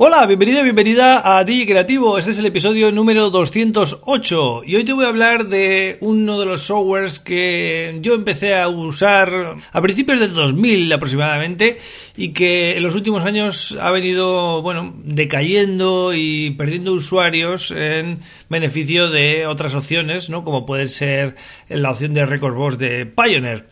Hola, bienvenido y bienvenida a DJ Creativo. Este es el episodio número 208 y hoy te voy a hablar de uno de los softwares que yo empecé a usar a principios del 2000 aproximadamente y que en los últimos años ha venido, bueno, decayendo y perdiendo usuarios en beneficio de otras opciones, ¿no? Como puede ser la opción de Record Boss de Pioneer.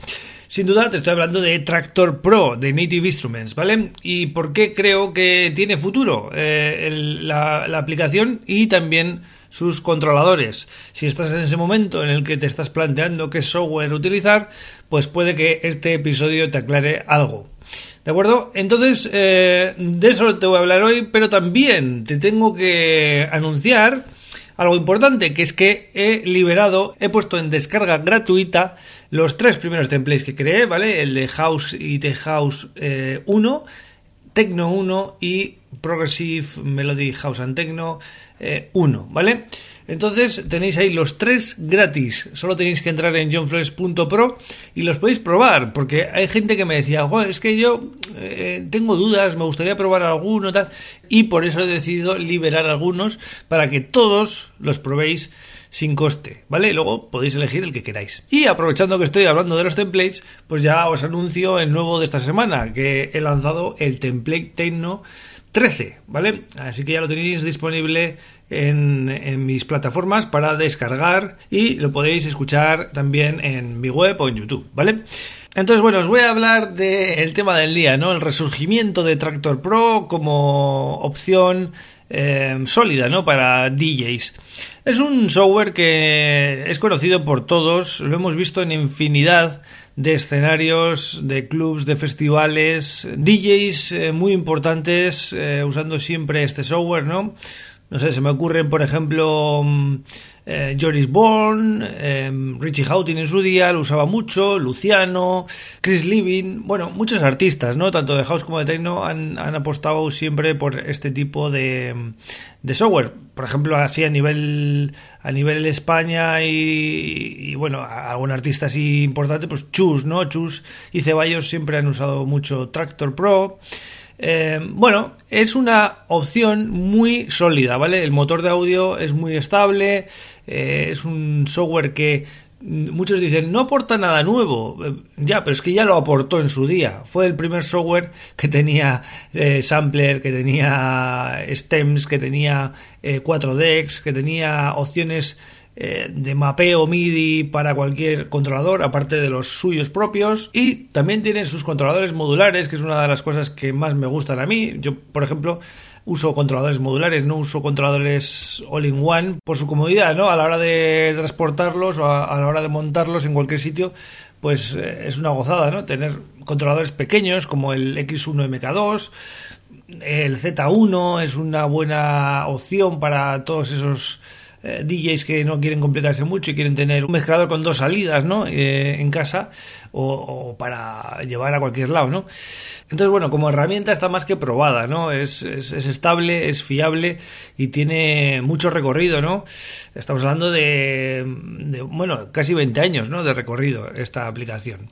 Sin duda te estoy hablando de Tractor Pro de Native Instruments, ¿vale? ¿Y por qué creo que tiene futuro eh, la, aplicación y también sus controladores. Si estás en ese momento en el que te estás planteando qué software utilizar, pues puede que este episodio te aclare algo. ¿De acuerdo? Entonces, eh, de eso te voy a hablar hoy, pero también te tengo que anunciar algo importante, que es que he liberado, he puesto en descarga gratuita los tres primeros templates que creé, ¿vale? El de House y de House 1, Tecno 1 y Progressive Melody House and Techno 1, ¿vale? Entonces tenéis ahí los tres gratis. Solo tenéis que entrar en johnflores.pro y los podéis probar. Porque hay gente que me decía, es que yo eh, tengo dudas, me gustaría probar alguno, tal. Y por eso he decidido liberar algunos para que todos los probéis sin coste, ¿vale? Luego podéis elegir el que queráis. Y aprovechando que estoy hablando de los templates, pues ya os anuncio el nuevo de esta semana, que he lanzado el template Techno 13, ¿vale? Así que ya lo tenéis disponible en, mis plataformas para descargar y lo podéis escuchar también en mi web o en YouTube, ¿vale? Entonces, bueno, os voy a hablar del tema del día, ¿no? El resurgimiento de Tractor Pro como opción eh, sólida, ¿no? Para DJs. Es un software que es conocido por todos, lo hemos visto en infinidad de escenarios, de clubs, de festivales, DJs eh, muy importantes eh, usando siempre este software, ¿no? No sé, se me ocurren, por ejemplo, mm, eh, Joris Bourne, eh, Richie Houghton en su día lo usaba mucho, Luciano, Chris Living, bueno, muchos artistas, ¿no? Tanto de house como de techno han, apostado siempre por este tipo de, de, software. Por ejemplo, así a nivel a nivel España y, bueno, algún artista así importante, pues Chus, ¿no? Chus y Ceballos siempre han usado mucho Tractor Pro. Eh, bueno, es una opción muy sólida, ¿vale? El motor de audio es muy estable, eh, es un software que muchos dicen no aporta nada nuevo. Eh, ya, pero es que ya lo aportó en su día. Fue el primer software que tenía sampler, que tenía stems, que tenía 4 decks, que tenía opciones eh, de mapeo MIDI para cualquier controlador, aparte de los suyos propios. Y también tiene sus controladores modulares, que es una de las cosas que más me gustan a mí. Yo, por ejemplo, uso controladores modulares, no uso controladores all-in-one por su comodidad, ¿no? A la hora de transportarlos o a, la hora de montarlos en cualquier sitio, pues eh, es una gozada, ¿no? Tener controladores pequeños como el X1 MK2, el Z1 es una buena opción para todos esos eh, DJs que no quieren complicarse mucho y quieren tener un mezclador con dos salidas, ¿no? Eh, en casa o, para llevar a cualquier lado, ¿no? Entonces, bueno, como herramienta está más que probada, ¿no? Es, estable, es fiable y tiene mucho recorrido, ¿no? Estamos hablando de, de, bueno, casi 20 años, ¿no? De recorrido esta aplicación.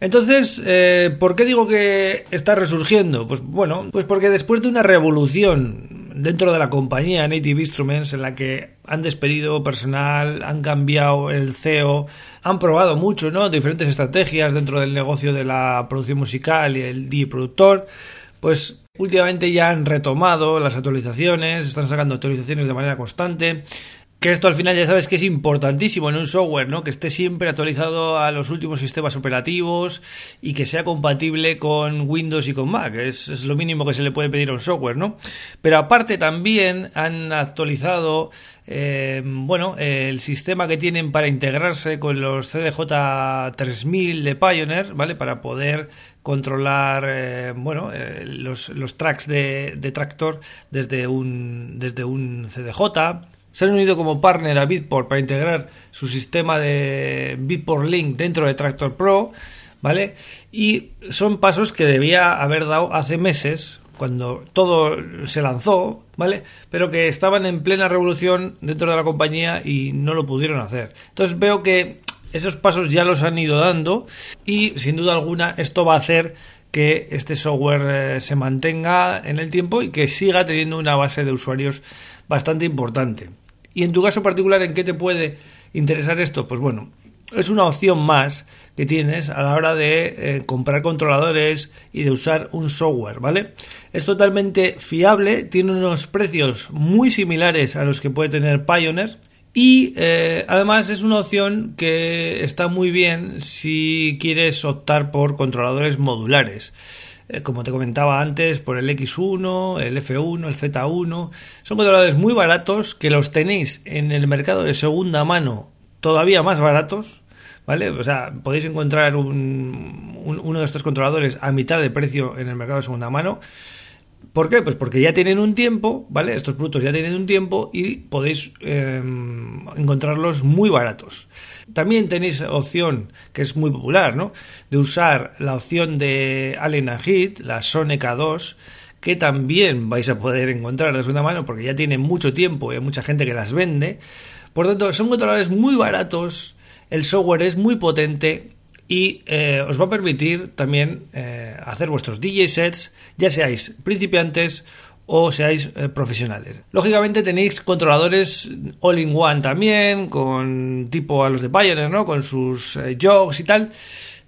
Entonces, eh, ¿por qué digo que está resurgiendo? Pues bueno, pues porque después de una revolución dentro de la compañía Native Instruments en la que han despedido personal, han cambiado el CEO, han probado mucho, ¿no? Diferentes estrategias dentro del negocio de la producción musical y el DJ productor, pues últimamente ya han retomado las actualizaciones, están sacando actualizaciones de manera constante. Que esto al final ya sabes que es importantísimo en un software, ¿no? Que esté siempre actualizado a los últimos sistemas operativos y que sea compatible con Windows y con Mac. Es, lo mínimo que se le puede pedir a un software, ¿no? Pero aparte también han actualizado, eh, bueno, el sistema que tienen para integrarse con los CDJ 3000 de Pioneer, ¿vale? Para poder controlar, eh, bueno, eh, los, los, tracks de, de Tractor desde un, desde un CDJ se han unido como partner a Bitport para integrar su sistema de Bitport Link dentro de Tractor Pro, ¿vale? Y son pasos que debía haber dado hace meses cuando todo se lanzó, ¿vale? Pero que estaban en plena revolución dentro de la compañía y no lo pudieron hacer. Entonces veo que esos pasos ya los han ido dando y sin duda alguna esto va a hacer que este software eh, se mantenga en el tiempo y que siga teniendo una base de usuarios bastante importante. Y en tu caso particular, ¿en qué te puede interesar esto? Pues bueno, es una opción más que tienes a la hora de eh, comprar controladores y de usar un software, ¿vale? Es totalmente fiable, tiene unos precios muy similares a los que puede tener Pioneer y eh, además es una opción que está muy bien si quieres optar por controladores modulares. Eh, como te comentaba antes, por el X1, el F1, el Z1. Son controladores muy baratos que los tenéis en el mercado de segunda mano todavía más baratos. ¿Vale? O sea, podéis encontrar uno de estos controladores a mitad de precio en el mercado de segunda mano. ¿Por qué? Pues porque ya tienen un tiempo, ¿vale? Estos productos ya tienen un tiempo y podéis em, encontrarlos muy baratos. También tenéis opción, que es muy popular, ¿no? De usar la opción de Allen Heat, la Sonic 2 que también vais a poder encontrar de segunda mano porque ya tiene mucho tiempo y hay mucha gente que las vende. Por tanto, son controladores muy baratos, el software es muy potente y eh, os va a permitir también eh, hacer vuestros DJ sets, ya seáis principiantes o seáis eh, profesionales. Lógicamente tenéis controladores all-in-one también, con tipo a los de Pioneer, ¿no? Con sus jogs y tal.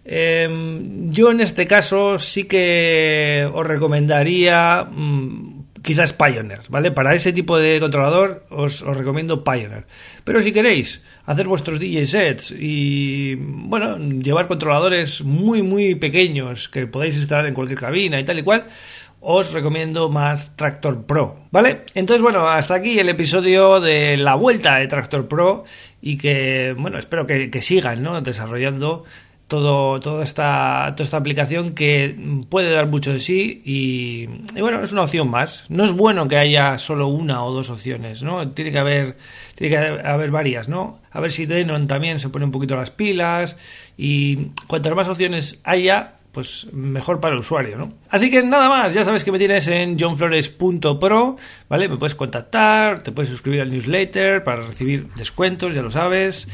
Em, yo en este caso sí que os recomendaría mm, quizás Pioneer, ¿vale? Para ese tipo de controlador os, recomiendo Pioneer. Pero si queréis hacer vuestros DJ sets y, bueno, llevar controladores muy, muy pequeños que podáis instalar en cualquier cabina y tal y cual, os recomiendo más Tractor Pro, ¿vale? Entonces, bueno, hasta aquí el episodio de la vuelta de Tractor Pro y que, bueno, espero que, que sigan, ¿no? Desarrollando todo, toda, esta, toda esta aplicación que puede dar mucho de sí y, bueno, es una opción más. No es bueno que haya solo una o dos opciones, ¿no? Tiene que haber, tiene que haber varias, ¿no? A ver si Denon también se pone un poquito las pilas y cuantas más opciones haya, pues mejor para el usuario, ¿no? Así que nada más, ya sabes que me tienes en johnflores.pro, ¿vale? Me puedes contactar, te puedes suscribir al newsletter para recibir descuentos, ya lo sabes.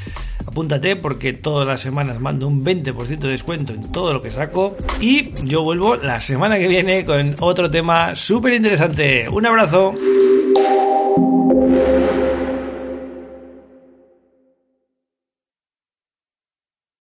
Apúntate porque todas las semanas mando un 20% de descuento en todo lo que saco y yo vuelvo la semana que viene con otro tema súper interesante. Un abrazo.